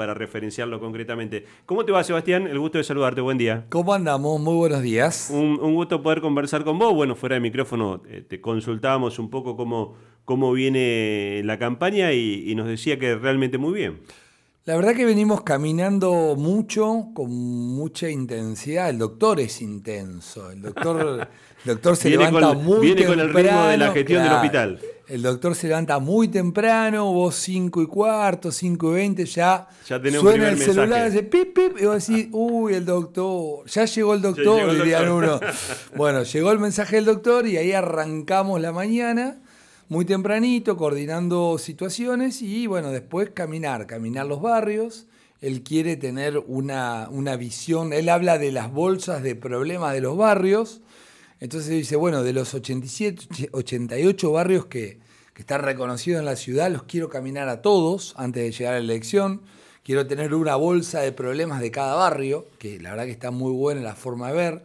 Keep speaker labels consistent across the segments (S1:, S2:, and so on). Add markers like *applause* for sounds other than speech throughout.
S1: para referenciarlo concretamente. ¿Cómo te va, Sebastián? El gusto de saludarte. Buen día.
S2: ¿Cómo andamos? Muy buenos días.
S1: Un, gusto poder conversar con vos. Bueno, fuera de micrófono eh, te consultábamos un poco cómo, cómo viene la campaña y, nos decía que realmente muy bien.
S2: La verdad que venimos caminando mucho, con mucha intensidad. El doctor es intenso. El doctor, *laughs* doctor se levanta muy
S1: Viene con el ritmo de la gestión del hospital.
S2: El doctor se levanta muy temprano, vos 5 y cuarto, 5 y 20, ya, suena el celular, hace pip, pip, y vos decís, uy, el doctor, ya llegó el doctor, dirían uno. bueno, llegó el mensaje del doctor y ahí arrancamos la mañana, muy tempranito, coordinando situaciones y bueno, después caminar, caminar los barrios. Él quiere tener una, una visión, él habla de las bolsas de problemas de los barrios entonces dice, bueno, de los 87, 88 barrios que, están reconocidos en la ciudad, los quiero caminar a todos antes de llegar a la elección. Quiero tener una bolsa de problemas de cada barrio, que la verdad que está muy buena la forma de ver.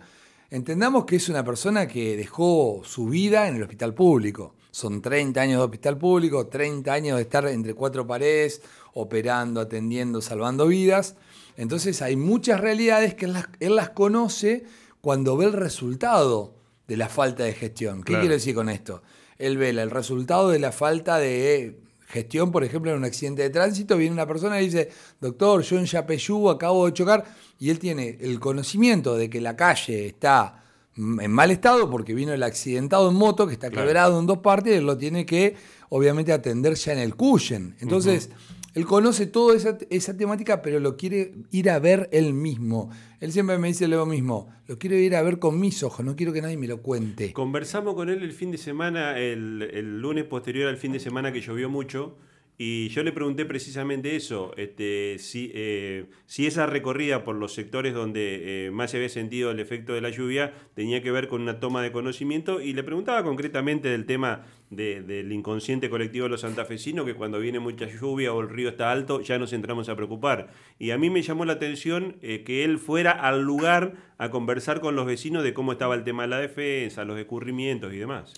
S2: Entendamos que es una persona que dejó su vida en el hospital público. Son 30 años de hospital público, 30 años de estar entre cuatro paredes, operando, atendiendo, salvando vidas. Entonces hay muchas realidades que él las, él las conoce cuando ve el resultado de la falta de gestión. ¿Qué quiero decir con esto? Él ve el resultado de la falta de gestión, por ejemplo, en un accidente de tránsito, viene una persona y dice, doctor, yo en Yapeyú acabo de chocar, y él tiene el conocimiento de que la calle está en mal estado porque vino el accidentado en moto, que está quebrado en dos partes, y él lo tiene que, obviamente, atender ya en el cushion. Entonces, él conoce toda esa, temática, pero lo quiere ir a ver él mismo. Él siempre me dice lo mismo, lo quiero ir a ver con mis ojos, no quiero que nadie me lo cuente.
S1: Conversamos con él el fin de semana, el, lunes posterior al fin de semana que llovió mucho. Y yo le pregunté precisamente eso, este, si, eh, esa recorrida por los sectores donde eh, más se había sentido el efecto de la lluvia tenía que ver con una toma de conocimiento y le preguntaba concretamente del tema del inconsciente colectivo de los santafesinos, que cuando viene mucha lluvia o el río está alto ya nos entramos a preocupar. Y a mí me llamó la atención eh, que él fuera al lugar a conversar con los vecinos de cómo estaba el tema de la defensa, los escurrimientos y demás.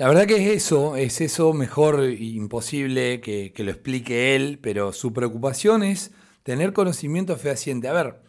S2: La verdad que es eso, es eso mejor imposible que, lo explique él, pero su preocupación es tener conocimiento fehaciente. A ver,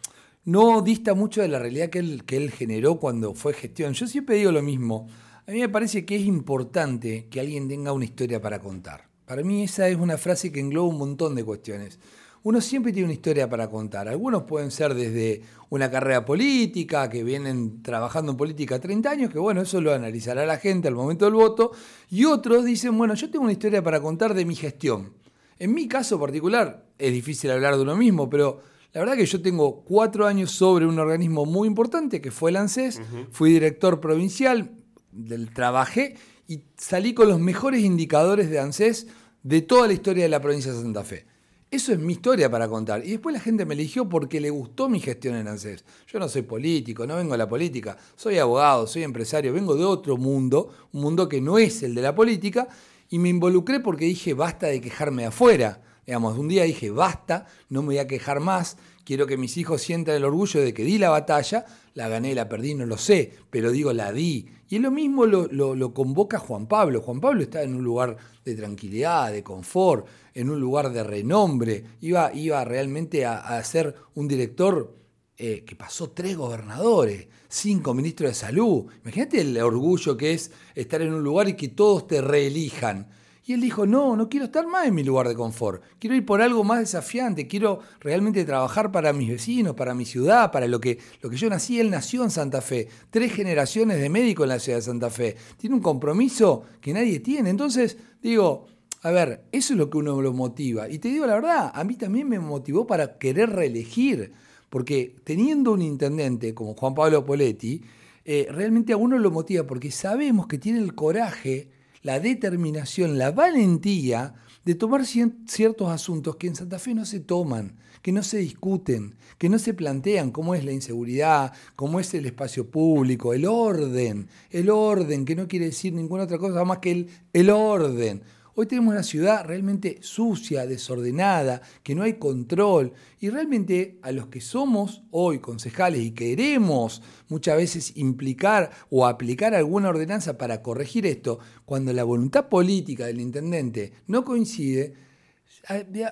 S2: no dista mucho de la realidad que él, que él generó cuando fue gestión. Yo siempre digo lo mismo. A mí me parece que es importante que alguien tenga una historia para contar. Para mí esa es una frase que engloba un montón de cuestiones uno siempre tiene una historia para contar. Algunos pueden ser desde una carrera política, que vienen trabajando en política 30 años, que bueno, eso lo analizará la gente al momento del voto, y otros dicen, bueno, yo tengo una historia para contar de mi gestión. En mi caso particular, es difícil hablar de uno mismo, pero la verdad que yo tengo cuatro años sobre un organismo muy importante, que fue el ANSES, fui director provincial, del, trabajé y salí con los mejores indicadores de ANSES de toda la historia de la provincia de Santa Fe. Eso es mi historia para contar. Y después la gente me eligió porque le gustó mi gestión en ANSES. Yo no soy político, no vengo de la política. Soy abogado, soy empresario, vengo de otro mundo, un mundo que no es el de la política. Y me involucré porque dije, basta de quejarme afuera. Digamos, un día dije, basta, no me voy a quejar más. Quiero que mis hijos sientan el orgullo de que di la batalla. La gané, la perdí, no lo sé, pero digo, la di. Y lo mismo lo, convoca Juan Pablo. Juan Pablo está en un lugar de tranquilidad, de confort en un lugar de renombre, iba, iba realmente a, ser un director eh, que pasó tres gobernadores, cinco ministros de salud. Imagínate el orgullo que es estar en un lugar y que todos te reelijan. Y él dijo, no, no quiero estar más en mi lugar de confort, quiero ir por algo más desafiante, quiero realmente trabajar para mis vecinos, para mi ciudad, para lo que, lo que yo nací. Él nació en Santa Fe, tres generaciones de médico en la ciudad de Santa Fe. Tiene un compromiso que nadie tiene. Entonces, digo, a ver, eso es lo que uno lo motiva. Y te digo la verdad, a mí también me motivó para querer reelegir, porque teniendo un intendente como Juan Pablo Poletti, eh, realmente a uno lo motiva porque sabemos que tiene el coraje, la determinación, la valentía de tomar ciertos asuntos que en Santa Fe no se toman, que no se discuten, que no se plantean, cómo es la inseguridad, cómo es el espacio público, el orden, el orden, que no quiere decir ninguna otra cosa más que el, el orden. Hoy tenemos una ciudad realmente sucia, desordenada, que no hay control. Y realmente a los que somos hoy concejales y queremos muchas veces implicar o aplicar alguna ordenanza para corregir esto, cuando la voluntad política del intendente no coincide,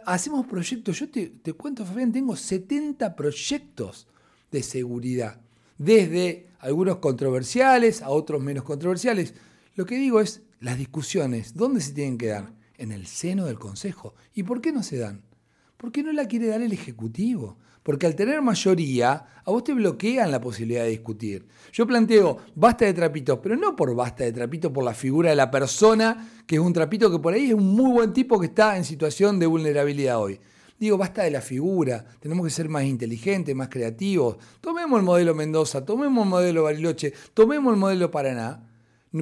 S2: hacemos proyectos, yo te, cuento, Fabián, tengo 70 proyectos de seguridad, desde algunos controversiales a otros menos controversiales. Lo que digo es, las discusiones, ¿dónde se tienen que dar? En el seno del Consejo. ¿Y por qué no se dan? ¿Por qué no la quiere dar el Ejecutivo? Porque al tener mayoría, a vos te bloquean la posibilidad de discutir. Yo planteo basta de trapitos, pero no por basta de trapitos, por la figura de la persona, que es un trapito que por ahí es un muy buen tipo que está en situación de vulnerabilidad hoy. Digo, basta de la figura, tenemos que ser más inteligentes, más creativos. Tomemos el modelo Mendoza, tomemos el modelo Bariloche, tomemos el modelo Paraná,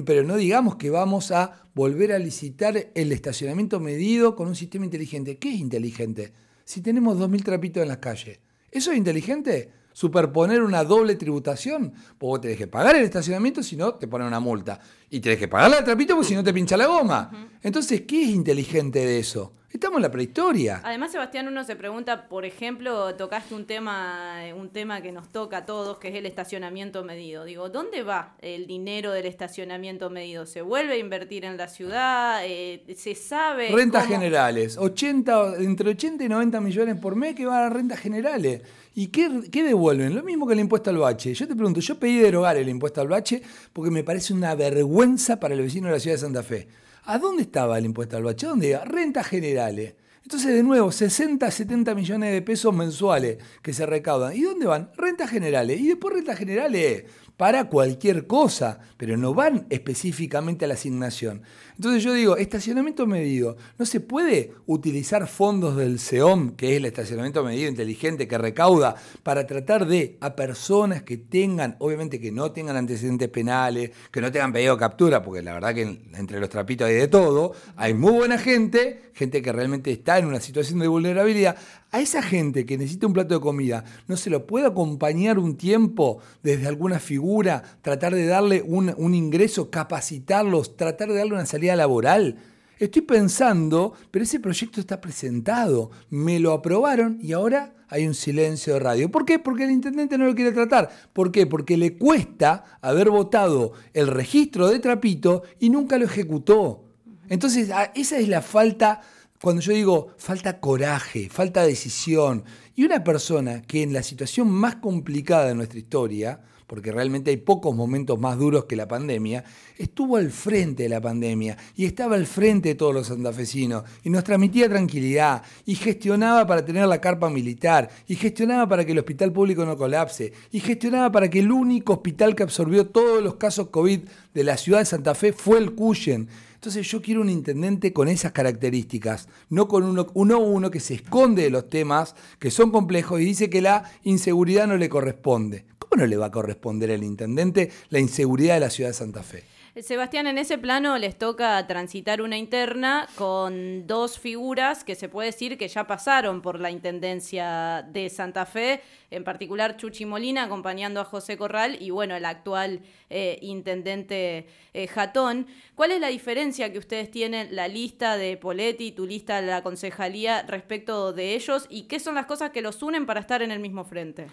S2: pero no digamos que vamos a volver a licitar el estacionamiento medido con un sistema inteligente. ¿Qué es inteligente? Si tenemos 2.000 trapitos en las calles, ¿eso es inteligente? superponer una doble tributación, porque vos tenés que pagar el estacionamiento si no te ponen una multa. Y tenés que pagar el trapito porque si no te pincha la goma. Entonces, ¿qué es inteligente de eso? Estamos en la prehistoria.
S3: Además, Sebastián, uno se pregunta, por ejemplo, tocaste un tema, un tema que nos toca a todos, que es el estacionamiento medido. Digo, ¿dónde va el dinero del estacionamiento medido? ¿Se vuelve a invertir en la ciudad? Eh, ¿Se sabe?
S2: Rentas generales, 80, entre 80 y 90 millones por mes que van a rentas generales. ¿Y qué, qué, devuelven? Lo mismo que el impuesto al bache. Yo te pregunto, yo pedí derogar el impuesto al bache porque me parece una vergüenza para el vecino de la ciudad de Santa Fe. ¿A dónde estaba el impuesto al bache? ¿Dónde iba? Rentas generales. Entonces, de nuevo, 60, 70 millones de pesos mensuales que se recaudan. ¿Y dónde van? Rentas generales. Y después rentas generales para cualquier cosa, pero no van específicamente a la asignación. Entonces yo digo, estacionamiento medido, no se puede utilizar fondos del SEOM, que es el estacionamiento medido inteligente que recauda, para tratar de a personas que tengan, obviamente que no tengan antecedentes penales, que no tengan pedido captura, porque la verdad que entre los trapitos hay de todo, hay muy buena gente, gente que realmente está en una situación de vulnerabilidad, a esa gente que necesita un plato de comida, ¿no se lo puede acompañar un tiempo desde alguna figura, tratar de darle un, un ingreso, capacitarlos, tratar de darle una salida laboral? Estoy pensando, pero ese proyecto está presentado, me lo aprobaron y ahora hay un silencio de radio. ¿Por qué? Porque el intendente no lo quiere tratar. ¿Por qué? Porque le cuesta haber votado el registro de Trapito y nunca lo ejecutó. Entonces, esa es la falta cuando yo digo falta coraje, falta decisión, y una persona que en la situación más complicada de nuestra historia, porque realmente hay pocos momentos más duros que la pandemia, estuvo al frente de la pandemia y estaba al frente de todos los santafesinos y nos transmitía tranquilidad y gestionaba para tener la carpa militar y gestionaba para que el hospital público no colapse y gestionaba para que el único hospital que absorbió todos los casos COVID de la ciudad de Santa Fe fue el Cuyen. Entonces yo quiero un intendente con esas características, no con uno, uno, uno que se esconde de los temas que son complejos y dice que la inseguridad no le corresponde. ¿Cómo no le va a corresponder al intendente la inseguridad de la ciudad de Santa Fe?
S3: Sebastián, en ese plano les toca transitar una interna con dos figuras que se puede decir que ya pasaron por la Intendencia de Santa Fe, en particular Chuchi Molina acompañando a José Corral y bueno, el actual eh, Intendente eh, Jatón. ¿Cuál es la diferencia que ustedes tienen, la lista de Poletti, tu lista de la concejalía respecto de ellos y qué son las cosas que los unen para estar en el mismo frente?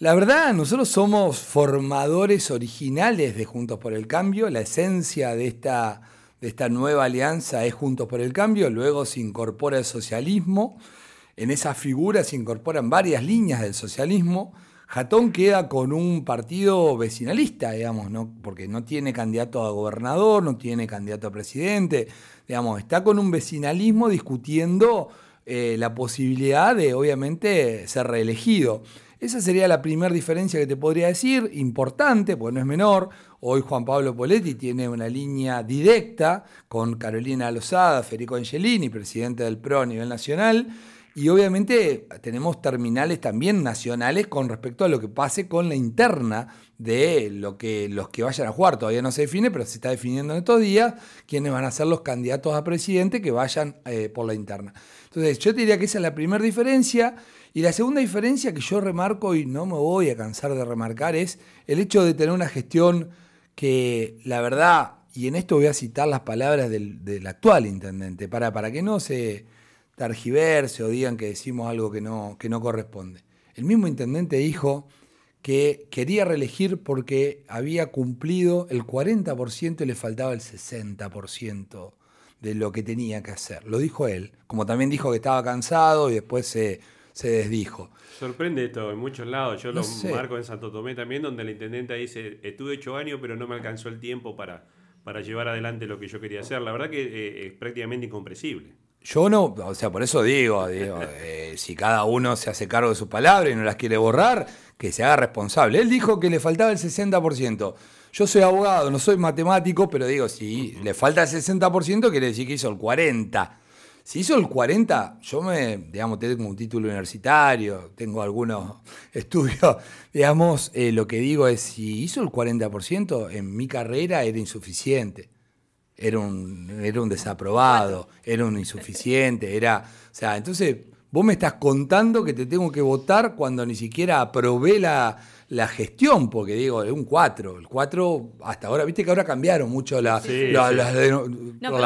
S2: La verdad, nosotros somos formadores originales de Juntos por el Cambio. La esencia de esta, de esta nueva alianza es Juntos por el Cambio. Luego se incorpora el socialismo. En esa figura se incorporan varias líneas del socialismo. Jatón queda con un partido vecinalista, digamos, ¿no? porque no tiene candidato a gobernador, no tiene candidato a presidente, digamos, está con un vecinalismo discutiendo eh, la posibilidad de, obviamente, ser reelegido. Esa sería la primera diferencia que te podría decir, importante, porque no es menor. Hoy Juan Pablo Poletti tiene una línea directa con Carolina Lozada, Federico Angelini, presidente del PRO a nivel nacional. Y obviamente tenemos terminales también nacionales con respecto a lo que pase con la interna de lo que, los que vayan a jugar. Todavía no se define, pero se está definiendo en estos días quiénes van a ser los candidatos a presidente que vayan eh, por la interna. Entonces, yo te diría que esa es la primera diferencia. Y la segunda diferencia que yo remarco y no me voy a cansar de remarcar es el hecho de tener una gestión que la verdad, y en esto voy a citar las palabras del, actual intendente, para, para que no se targiverse o digan que decimos algo que no, que no corresponde. El mismo intendente dijo que quería reelegir porque había cumplido el 40% y le faltaba el 60% de lo que tenía que hacer. Lo dijo él, como también dijo que estaba cansado y después se, se desdijo.
S1: Sorprende esto en muchos lados. Yo lo marco en Santo Tomé también, donde el intendente dice, estuve ocho años, pero no me alcanzó el tiempo para, para llevar adelante lo que yo quería hacer. La verdad que eh, es prácticamente incomprensible.
S2: Yo no, o sea, por eso digo, *laughs* eh, si cada uno se hace cargo de sus palabras y no las quiere borrar, que se haga responsable. Él dijo que le faltaba el 60%. Yo soy abogado, no soy matemático, pero digo, si le falta el 60%, quiere decir que hizo el 40%. Si hizo el 40, yo me, digamos, tengo un título universitario, tengo algunos *laughs* estudios, digamos, eh, lo que digo es, si hizo el 40%, en mi carrera era insuficiente. Era un, era un desaprobado, era un insuficiente, era, o sea, entonces vos me estás contando que te tengo que votar cuando ni siquiera aprobé la, la gestión, porque digo, es un 4. El 4, hasta ahora, viste que ahora cambiaron mucho la, las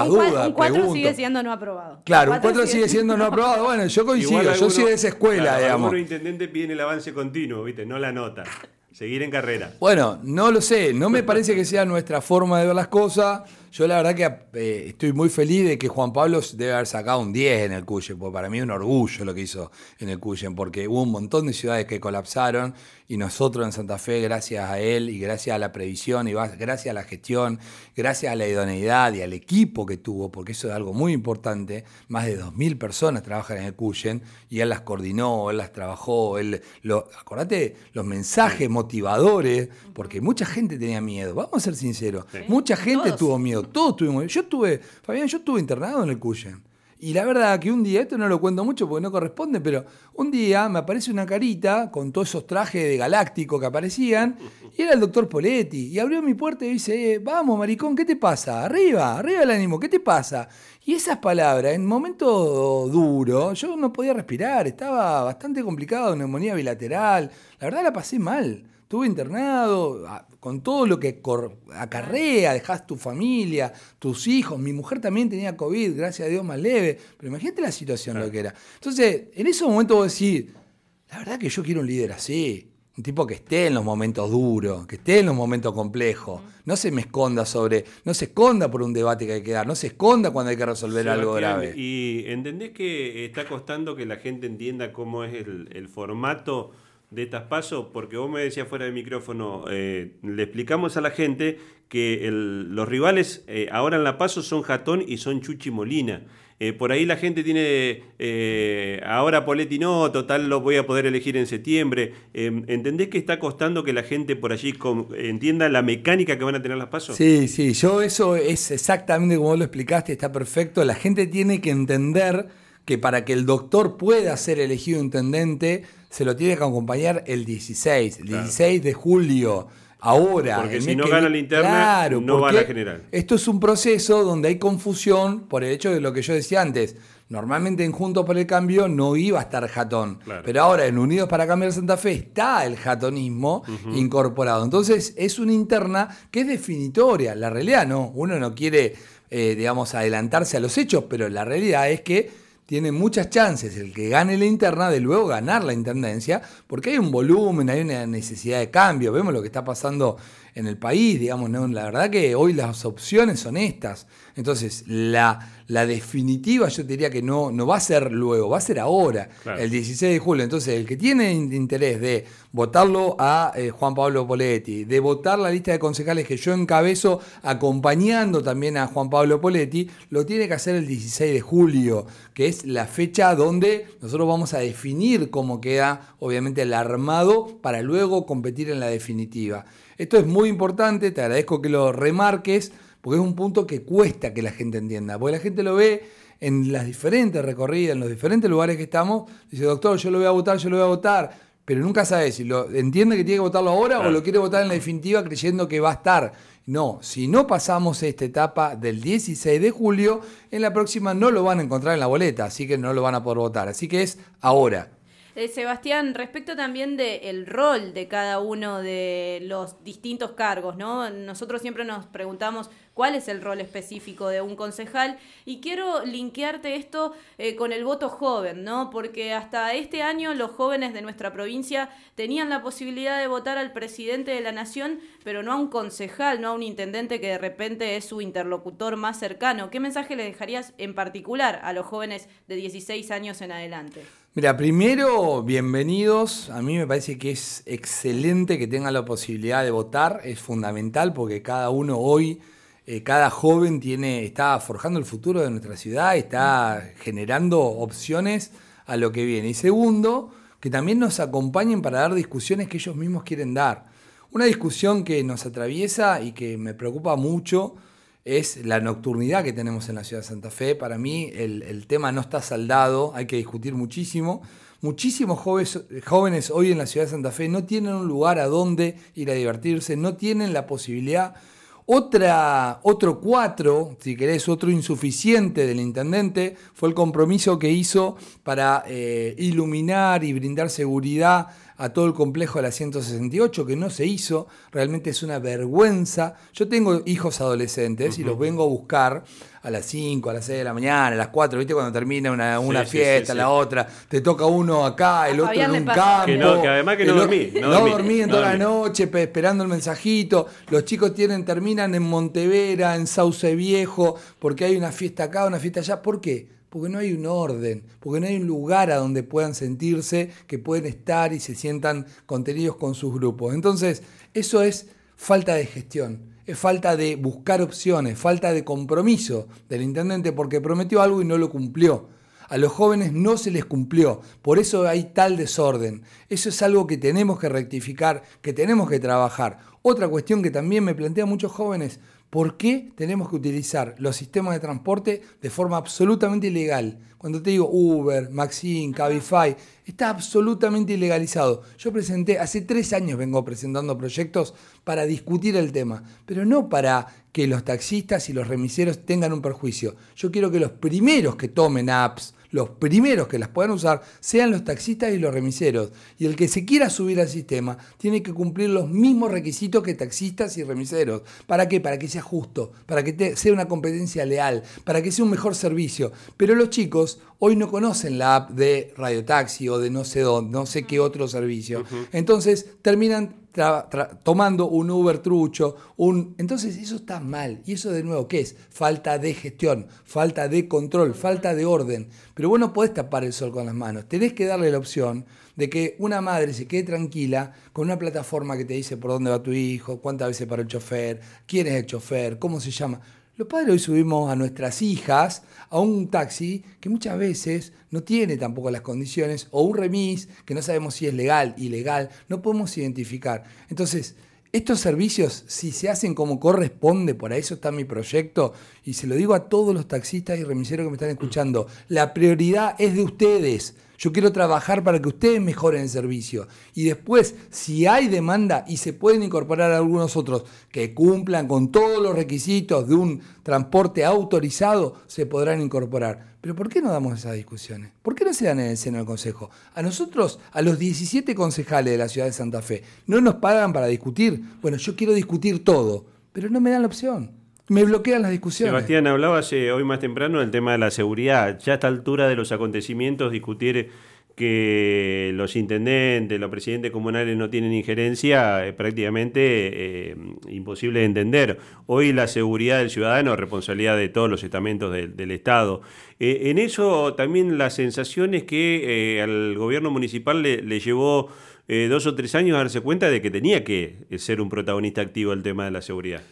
S3: dudas. Un 4 sigue siendo no aprobado.
S2: Claro, un 4 sigue siendo no aprobado. Bueno, yo coincido, yo soy de esa escuela, digamos.
S1: El intendente pide el avance continuo, viste, no la nota. Seguir en carrera.
S2: Bueno, no lo sé, no me parece que sea nuestra forma de ver las cosas. Yo la verdad que eh, estoy muy feliz de que Juan Pablo debe haber sacado un 10 en el Cuyen, porque para mí es un orgullo lo que hizo en el Cuyen, porque hubo un montón de ciudades que colapsaron y nosotros en Santa Fe, gracias a él y gracias a la previsión y gracias a la gestión, gracias a la idoneidad y al equipo que tuvo, porque eso es algo muy importante, más de 2.000 personas trabajan en el Cuyen y él las coordinó, él las trabajó, él, lo, acordate los mensajes motivadores, porque mucha gente tenía miedo, vamos a ser sinceros, mucha gente tuvo miedo todos tuvimos. Yo estuve, Fabián, yo estuve internado en el Cuyen. Y la verdad que un día, esto no lo cuento mucho porque no corresponde, pero un día me aparece una carita con todos esos trajes de galáctico que aparecían, y era el doctor Poletti. Y abrió mi puerta y dice, eh, vamos, maricón, ¿qué te pasa? Arriba, arriba el ánimo, ¿qué te pasa? Y esas palabras, en momento duro, yo no podía respirar, estaba bastante complicado, neumonía bilateral, la verdad la pasé mal. Estuve internado, con todo lo que acarrea, dejás tu familia, tus hijos. Mi mujer también tenía COVID, gracias a Dios más leve. Pero imagínate la situación lo que era. Entonces, en ese momento vos decís, la verdad que yo quiero un líder así. Un tipo que esté en los momentos duros, que esté en los momentos complejos. No se me esconda sobre, no se esconda por un debate que hay que dar, no se esconda cuando hay que resolver algo grave.
S1: Y entendés que está costando que la gente entienda cómo es el, el formato de estas pasos, porque vos me decías fuera de micrófono, eh, le explicamos a la gente que los rivales eh, ahora en La Paso son Jatón y son Chuchi Molina. Eh, por ahí la gente tiene, ahora Poletti no, total lo voy a poder elegir en septiembre. ¿Entendés que está costando que la gente por allí entienda la mecánica que van a tener las pasos?
S2: Sí, sí, yo eso es exactamente como vos lo explicaste, está perfecto. La gente tiene que entender que para que el doctor pueda ser elegido intendente, se lo tiene que acompañar el 16, el 16 de julio. Ahora,
S1: porque si no gana la interna, no va a la general.
S2: Esto es un proceso donde hay confusión por el hecho de lo que yo decía antes. Normalmente en Juntos por el Cambio no iba a estar Jatón, pero ahora en Unidos para Cambiar Santa Fe está el jatonismo incorporado. Entonces es una interna que es definitoria. La realidad no, uno no quiere, eh, digamos, adelantarse a los hechos, pero la realidad es que tiene muchas chances el que gane la interna de luego ganar la intendencia, porque hay un volumen, hay una necesidad de cambio. Vemos lo que está pasando en el país, digamos, ¿no? la verdad que hoy las opciones son estas. Entonces, la, la definitiva yo diría que no, no va a ser luego, va a ser ahora, el 16 de julio. Entonces, el que tiene interés de votarlo a eh, Juan Pablo Poletti, de votar la lista de concejales que yo encabezo acompañando también a Juan Pablo Poletti, lo tiene que hacer el 16 de julio, que es la fecha donde nosotros vamos a definir cómo queda, obviamente, el armado para luego competir en la definitiva. Esto es muy importante, te agradezco que lo remarques, porque es un punto que cuesta que la gente entienda, porque la gente lo ve en las diferentes recorridas, en los diferentes lugares que estamos, dice, doctor, yo lo voy a votar, yo lo voy a votar, pero nunca sabe si lo entiende que tiene que votarlo ahora o lo quiere votar en la definitiva creyendo que va a estar. No, si no pasamos esta etapa del 16 de julio, en la próxima no lo van a encontrar en la boleta, así que no lo van a poder votar. Así que es ahora.
S3: Eh, Sebastián, respecto también del rol de cada uno de los distintos cargos, ¿no? Nosotros siempre nos preguntamos cuál es el rol específico de un concejal. Y quiero linkearte esto eh, con el voto joven, ¿no? Porque hasta este año los jóvenes de nuestra provincia tenían la posibilidad de votar al presidente de la nación, pero no a un concejal, no a un intendente que de repente es su interlocutor más cercano. ¿Qué mensaje le dejarías en particular a los jóvenes de 16 años en adelante?
S2: Mira, primero, bienvenidos. A mí me parece que es excelente que tengan la posibilidad de votar. Es fundamental porque cada uno hoy, eh, cada joven tiene, está forjando el futuro de nuestra ciudad, está generando opciones a lo que viene. Y segundo, que también nos acompañen para dar discusiones que ellos mismos quieren dar. Una discusión que nos atraviesa y que me preocupa mucho es la nocturnidad que tenemos en la ciudad de Santa Fe. Para mí el, tema no está saldado, hay que discutir muchísimo. Muchísimos jóvenes, jóvenes hoy en la ciudad de Santa Fe no tienen un lugar a donde ir a divertirse, no tienen la posibilidad. Otra, otro cuatro, si querés, otro insuficiente del intendente fue el compromiso que hizo para eh, iluminar y brindar seguridad a todo el complejo de la 168, que no se hizo, realmente es una vergüenza. Yo tengo hijos adolescentes y los vengo a buscar a las 5, a las 6 de la mañana, a las 4, ¿viste? Cuando termina una, una fiesta, la otra, te toca uno acá, el otro en un campo.
S1: Que, no, que además que no dormí.
S2: No, dormí, en toda la noche esperando el mensajito. Los chicos tienen, terminan en Montevera, en Sauce Viejo, porque hay una fiesta acá, una fiesta allá. ¿Por qué? Porque no hay un orden, porque no hay un lugar a donde puedan sentirse, que pueden estar y se sientan contenidos con sus grupos. Entonces, eso es falta de gestión, es falta de buscar opciones, falta de compromiso del intendente porque prometió algo y no lo cumplió. A los jóvenes no se les cumplió, por eso hay tal desorden. Eso es algo que tenemos que rectificar, que tenemos que trabajar. Otra cuestión que también me plantean muchos jóvenes, ¿Por qué tenemos que utilizar los sistemas de transporte de forma absolutamente ilegal? Cuando te digo Uber, Maxine, Cabify, está absolutamente ilegalizado. Yo presenté, hace tres años vengo presentando proyectos para discutir el tema, pero no para que los taxistas y los remiseros tengan un perjuicio. Yo quiero que los primeros que tomen apps, los primeros que las puedan usar sean los taxistas y los remiseros. Y el que se quiera subir al sistema tiene que cumplir los mismos requisitos que taxistas y remiseros. ¿Para qué? Para que sea justo, para que sea una competencia leal, para que sea un mejor servicio. Pero los chicos hoy no conocen la app de Radio Taxi o de no sé dónde, no sé qué otro servicio. Entonces terminan tomando un Uber trucho, un... entonces eso está mal. Y eso de nuevo, ¿qué es? Falta de gestión, falta de control, falta de orden. Pero vos no podés tapar el sol con las manos. Tenés que darle la opción de que una madre se quede tranquila con una plataforma que te dice por dónde va tu hijo, cuántas veces para el chofer, quién es el chofer, cómo se llama. Los padres hoy subimos a nuestras hijas a un taxi que muchas veces no tiene tampoco las condiciones, o un remis que no sabemos si es legal, ilegal, no podemos identificar. Entonces, estos servicios, si se hacen como corresponde, por eso está mi proyecto, y se lo digo a todos los taxistas y remiseros que me están escuchando, la prioridad es de ustedes. Yo quiero trabajar para que ustedes mejoren el servicio. Y después, si hay demanda y se pueden incorporar algunos otros que cumplan con todos los requisitos de un transporte autorizado, se podrán incorporar. Pero ¿por qué no damos esas discusiones? ¿Por qué no se dan en el seno del Consejo? A nosotros, a los 17 concejales de la ciudad de Santa Fe, no nos pagan para discutir. Bueno, yo quiero discutir todo, pero no me dan la opción me bloquean las discusiones.
S1: Sebastián, hablaba hoy más temprano del tema de la seguridad. Ya a esta altura de los acontecimientos, discutir que los intendentes, los presidentes comunales no tienen injerencia es prácticamente eh, imposible de entender. Hoy la seguridad del ciudadano es responsabilidad de todos los estamentos del Estado. Eh, en eso también la sensación es que eh, al gobierno municipal le, llevó dos o tres años a darse cuenta de que tenía que ser un protagonista activo el tema de la seguridad.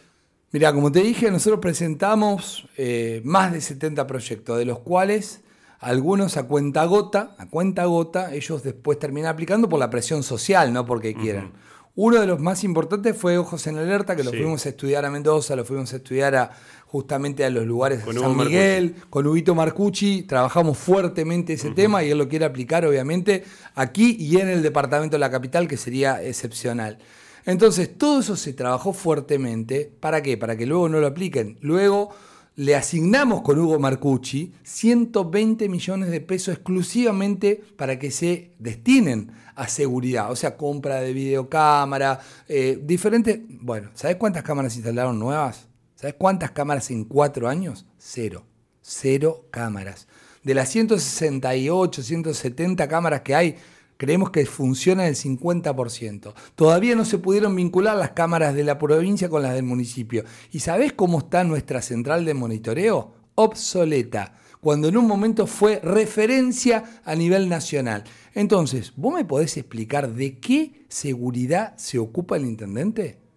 S2: Mira, como te dije, nosotros presentamos eh, más de 70 proyectos, de los cuales algunos a cuenta gota, a cuenta gota, ellos después terminan aplicando por la presión social, no porque quieran. Uno de los más importantes fue Ojos en Alerta, que lo fuimos a estudiar a Mendoza, lo fuimos a estudiar justamente a los lugares de San Miguel, con Huguito Marcucci, trabajamos fuertemente ese tema y él lo quiere aplicar obviamente aquí y en el departamento de la capital, que sería excepcional. Entonces, todo eso se trabajó fuertemente. ¿Para qué? Para que luego no lo apliquen. Luego le asignamos con Hugo Marcucci 120 millones de pesos exclusivamente para que se destinen a seguridad, o sea, compra de videocámara, eh, diferentes... Bueno, ¿sabes cuántas cámaras instalaron nuevas? ¿Sabes cuántas cámaras en cuatro años? Cero. Cero cámaras. De las 168, 170 cámaras que hay, creemos que funciona el 50%. Todavía no se pudieron vincular las cámaras de la provincia con las del municipio. ¿Y sabés cómo está nuestra central de monitoreo? Obsoleta, cuando en un momento fue referencia a nivel nacional. Entonces, ¿vos me podés explicar de qué seguridad se ocupa el intendente?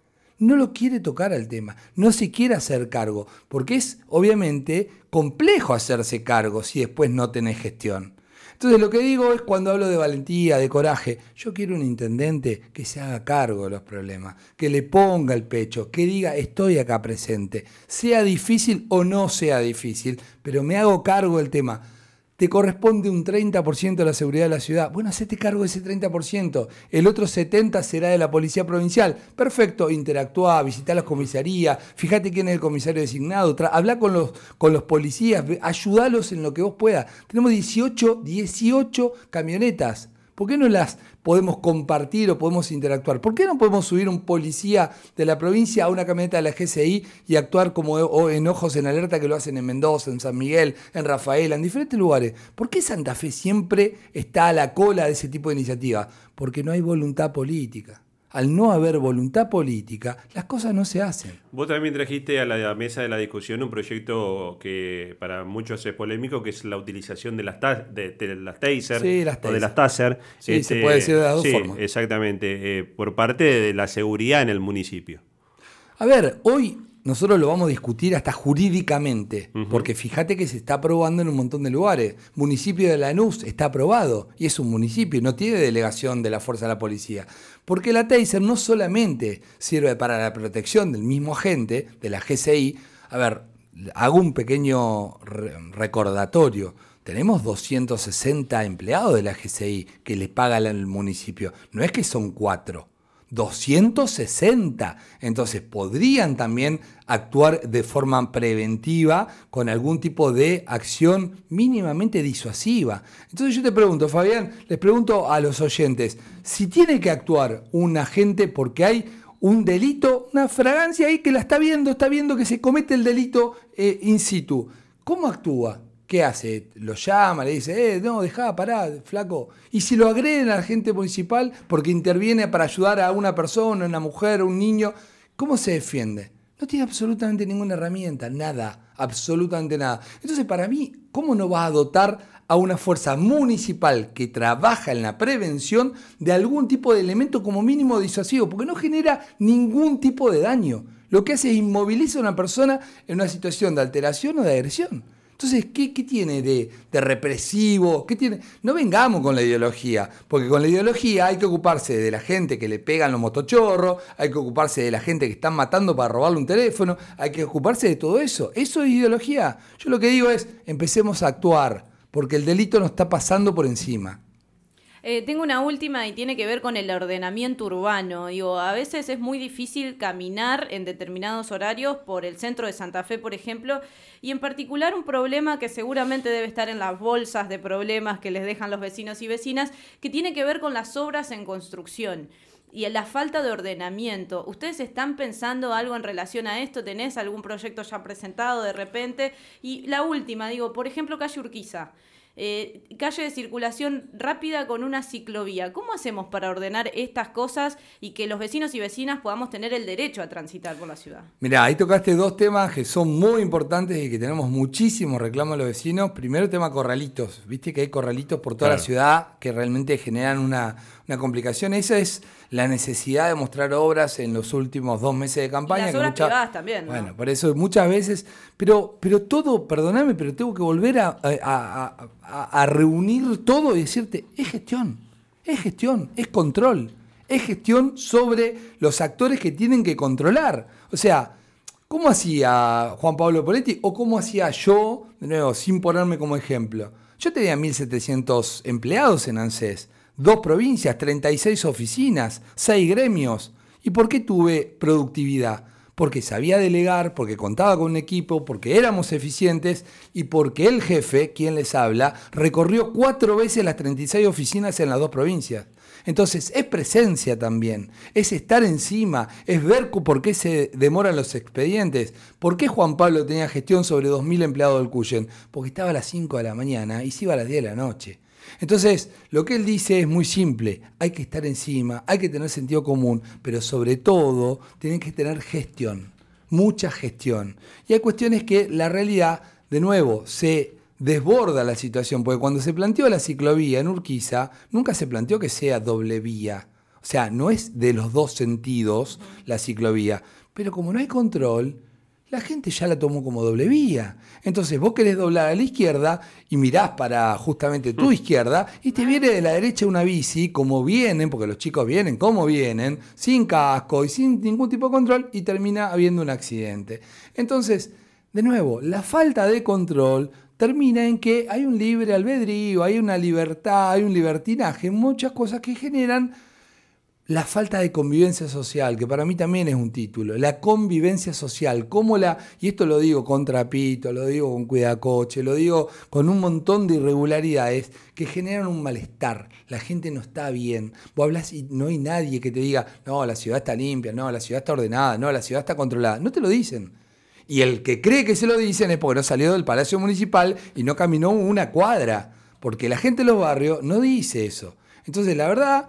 S2: no lo quiere tocar al tema, no se quiere hacer cargo, porque es obviamente complejo hacerse cargo si después no tenés gestión. Entonces lo que digo es cuando hablo de valentía, de coraje, yo quiero un intendente que se haga cargo de los problemas, que le ponga el pecho, que diga estoy acá presente, sea difícil o no sea difícil, pero me hago cargo del tema te corresponde un 30% de la seguridad de la ciudad. Bueno, hacete cargo de ese 30%. El otro 70% será de la policía provincial. Perfecto, interactúa, visita las comisarías, fíjate quién es el comisario designado, habla con los, con los policías, ayúdalos en lo que vos puedas. Tenemos 18, 18 camionetas. ¿Por qué no las podemos compartir o podemos interactuar? ¿Por qué no podemos subir un policía de la provincia a una camioneta de la GCI y actuar como en ojos en alerta que lo hacen en Mendoza, en San Miguel, en Rafaela, en diferentes lugares? ¿Por qué Santa Fe siempre está a la cola de ese tipo de iniciativa? Porque no hay voluntad política al no haber voluntad política, las cosas no se hacen.
S1: Vos también trajiste a la mesa de la discusión un proyecto que para muchos es polémico, que es la utilización de las, de, las taser, o de las taser.
S2: Sí, se este, puede decir de las dos sí,
S1: Exactamente, eh, por parte de la seguridad en el municipio.
S2: A ver, hoy nosotros lo vamos a discutir hasta jurídicamente, porque fíjate que se está aprobando en un montón de lugares. Municipio de Lanús está aprobado y es un municipio, no tiene delegación de la fuerza de la policía. Porque la taser no solamente sirve para la protección del mismo agente, de la GCI. A ver, hago un pequeño recordatorio. Tenemos 260 empleados de la GCI que le pagan al municipio. No es que son cuatro. 260. Entonces podrían también actuar de forma preventiva con algún tipo de acción mínimamente disuasiva. Entonces yo te pregunto, Fabián, les pregunto a los oyentes, si tiene que actuar un agente porque hay un delito, una fragancia ahí que la está viendo, está viendo que se comete el delito eh, in situ, ¿cómo actúa? ¿Qué hace? Lo llama, le dice, eh, no, dejá, pará, flaco. Y si lo agreden al agente municipal porque interviene para ayudar a una persona, una mujer, un niño, ¿cómo se defiende? No tiene absolutamente ninguna herramienta, nada, absolutamente nada. Entonces, para mí, ¿cómo no va a dotar a una fuerza municipal que trabaja en la prevención de algún tipo de elemento como mínimo disuasivo? Porque no genera ningún tipo de daño. Lo que hace es inmoviliza a una persona en una situación de alteración o de agresión. Entonces, ¿qué, tiene de, represivo? ¿Qué tiene? No vengamos con la ideología, porque con la ideología hay que ocuparse de la gente que le pegan los motochorros, hay que ocuparse de la gente que están matando para robarle un teléfono, hay que ocuparse de todo eso. Eso es ideología. Yo lo que digo es, empecemos a actuar, porque el delito nos está pasando por encima.
S3: Eh, tengo una última y tiene que ver con el ordenamiento urbano. Digo, a veces es muy difícil caminar en determinados horarios por el centro de Santa Fe, por ejemplo, y en particular un problema que seguramente debe estar en las bolsas de problemas que les dejan los vecinos y vecinas, que tiene que ver con las obras en construcción y la falta de ordenamiento. ¿Ustedes están pensando algo en relación a esto? ¿Tenés algún proyecto ya presentado de repente? Y la última, digo, por ejemplo, calle Urquiza. Eh, calle de circulación rápida con una ciclovía. ¿Cómo hacemos para ordenar estas cosas y que los vecinos y vecinas podamos tener el derecho a transitar por la ciudad?
S2: Mira, ahí tocaste dos temas que son muy importantes y que tenemos muchísimos reclamos a los vecinos. Primero, el tema corralitos. Viste que hay corralitos por toda la ciudad que realmente generan una, una complicación. Esa es la necesidad de mostrar obras en los últimos dos meses de campaña.
S3: Y las obras privadas también.
S2: Bueno, por eso muchas veces, pero, pero todo, perdóname, pero tengo que volver a, a, reunir todo y decirte, es gestión, es gestión, es control, es gestión sobre los actores que tienen que controlar. O sea, ¿cómo hacía Juan Pablo Poletti o cómo hacía yo, de nuevo, sin ponerme como ejemplo? Yo tenía 1.700 empleados en ANSES dos provincias, 36 oficinas, seis gremios. ¿Y por qué tuve productividad? Porque sabía delegar, porque contaba con un equipo, porque éramos eficientes y porque el jefe, quien les habla, recorrió cuatro veces las 36 oficinas en las dos provincias. Entonces, es presencia también, es estar encima, es ver por qué se demoran los expedientes. ¿Por qué Juan Pablo tenía gestión sobre 2.000 empleados del Cuyen? Porque estaba a las 5 de la mañana y se iba a las 10 de la noche. Entonces, lo que él dice es muy simple, hay que estar encima, hay que tener sentido común, pero sobre todo tienen que tener gestión, mucha gestión. Y hay cuestiones que la realidad, de nuevo, se desborda la situación, porque cuando se planteó la ciclovía en Urquiza, nunca se planteó que sea doble vía. O sea, no es de los dos sentidos la ciclovía. Pero como no hay control, la gente ya la tomó como doble vía. Entonces vos querés doblar a la izquierda y mirás para justamente tu mm. izquierda y te viene de la derecha una bici, como vienen, porque los chicos vienen como vienen, sin casco y sin ningún tipo de control y termina habiendo un accidente. Entonces, de nuevo, la falta de control termina en que hay un libre albedrío, hay una libertad, hay un libertinaje, muchas cosas que generan la falta de convivencia social, que para mí también es un título, la convivencia social, cómo la, y esto lo digo con Trapito, lo digo con Cuidacoche, lo digo con un montón de irregularidades que generan un malestar, la gente no está bien, vos hablas y no hay nadie que te diga, no, la ciudad está limpia, no, la ciudad está ordenada, no, la ciudad está controlada, no te lo dicen. Y el que cree que se lo dicen es porque no salió del Palacio Municipal y no caminó una cuadra. Porque la gente de los barrios no dice eso. Entonces, la verdad,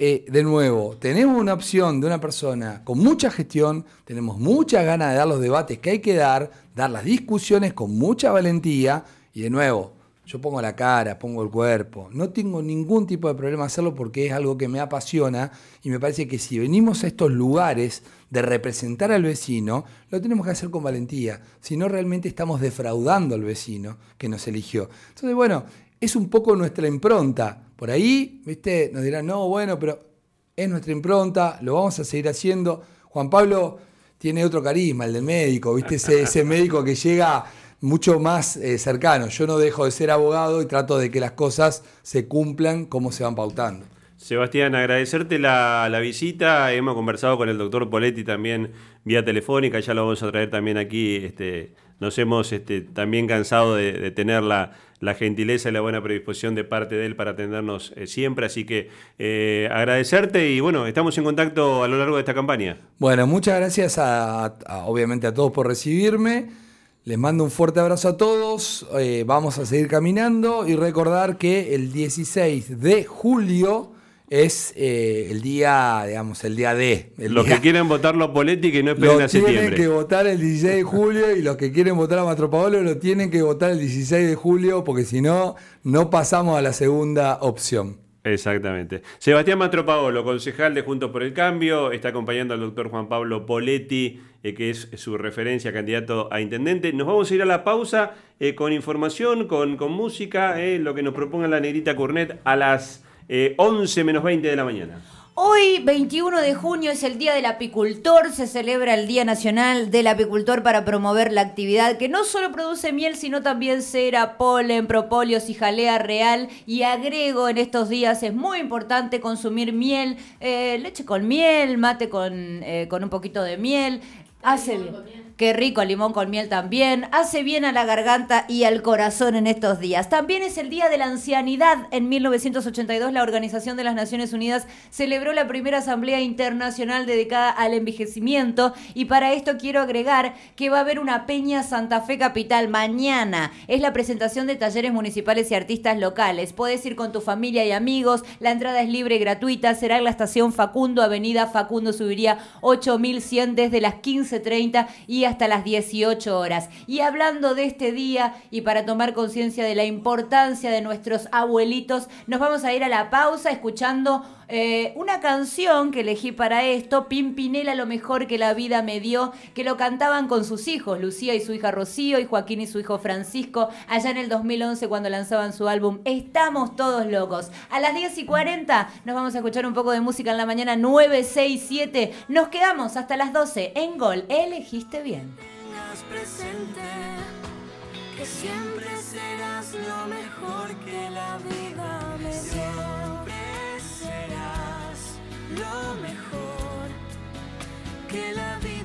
S2: eh, de nuevo, tenemos una opción de una persona con mucha gestión, tenemos muchas ganas de dar los debates que hay que dar, dar las discusiones con mucha valentía. Y de nuevo, yo pongo la cara, pongo el cuerpo. No tengo ningún tipo de problema hacerlo porque es algo que me apasiona y me parece que si venimos a estos lugares de representar al vecino, lo tenemos que hacer con valentía. Si no, realmente estamos defraudando al vecino que nos eligió. Entonces, bueno, es un poco nuestra impronta. Por ahí, ¿viste? Nos dirán, no, bueno, pero es nuestra impronta, lo vamos a seguir haciendo. Juan Pablo tiene otro carisma, el del médico, ¿viste? Ese, ese *laughs* médico que llega mucho más eh, cercano. Yo no dejo de ser abogado y trato de que las cosas se cumplan como se van pautando.
S1: Sebastián, agradecerte la, visita. Hemos conversado con el doctor Poletti también vía telefónica, ya lo vamos a traer también aquí. Este, nos hemos este, también cansado de, tener la, gentileza y la buena predisposición de parte de él para atendernos eh, siempre. Así que eh, agradecerte y bueno, estamos en contacto a lo largo de esta campaña.
S2: Bueno, muchas gracias obviamente a todos por recibirme. Les mando un fuerte abrazo a todos. Eh, vamos a seguir caminando y recordar que el 16 de julio es eh, el día, digamos, el día de.
S1: los que quieren votar los Poletti que no esperen a septiembre.
S2: Tienen que votar el 16 de julio y los que quieren votar a Matropaolo lo tienen que votar el 16 de julio porque si no, no pasamos a la segunda opción.
S1: Exactamente. Sebastián Matropaolo, concejal de Juntos por el Cambio, está acompañando al doctor Juan Pablo Poletti, eh, que es su referencia, candidato a intendente. Nos vamos a ir a la pausa eh, con información, con, con música, lo que nos proponga la negrita Curnet a las 11 menos 20 de la mañana.
S4: Hoy, 21 de junio, es el Día del Apicultor. Se celebra el Día Nacional del Apicultor para promover la actividad que no solo produce miel, sino también cera, polen, propóleos y jalea real. Y agrego, en estos días es muy importante consumir miel, eh, leche con miel, mate con, eh, con un poquito de miel. Hace bien. Qué rico, limón con miel también. Hace bien a la garganta y al corazón en estos días. También es el Día de la Ancianidad. En 1982 la Organización de las Naciones Unidas celebró la primera Asamblea Internacional dedicada al envejecimiento y para esto quiero agregar que va a haber una Peña Santa Fe Capital mañana. Es la presentación de talleres municipales y artistas locales. Puedes ir con tu familia y amigos. La entrada es libre y gratuita. Será en la estación Facundo, Avenida Facundo Subiría 8100 desde las 15.30 y hasta las 18 horas. Y hablando de este día y para tomar conciencia de la importancia de nuestros abuelitos, nos vamos a ir a la pausa escuchando eh, una canción que elegí para esto, Pimpinela, lo mejor que la vida me dio, que lo cantaban con sus hijos, Lucía y su hija Rocío y Joaquín y su hijo Francisco, allá en el 2011 cuando lanzaban su álbum Estamos todos locos. A las 10 y 40 nos vamos a escuchar un poco de música en la mañana 967. Nos quedamos hasta las 12 en Gol. Elegiste bien bien. presente que siempre serás lo mejor que la vida me dio. Siempre serás lo mejor que la vida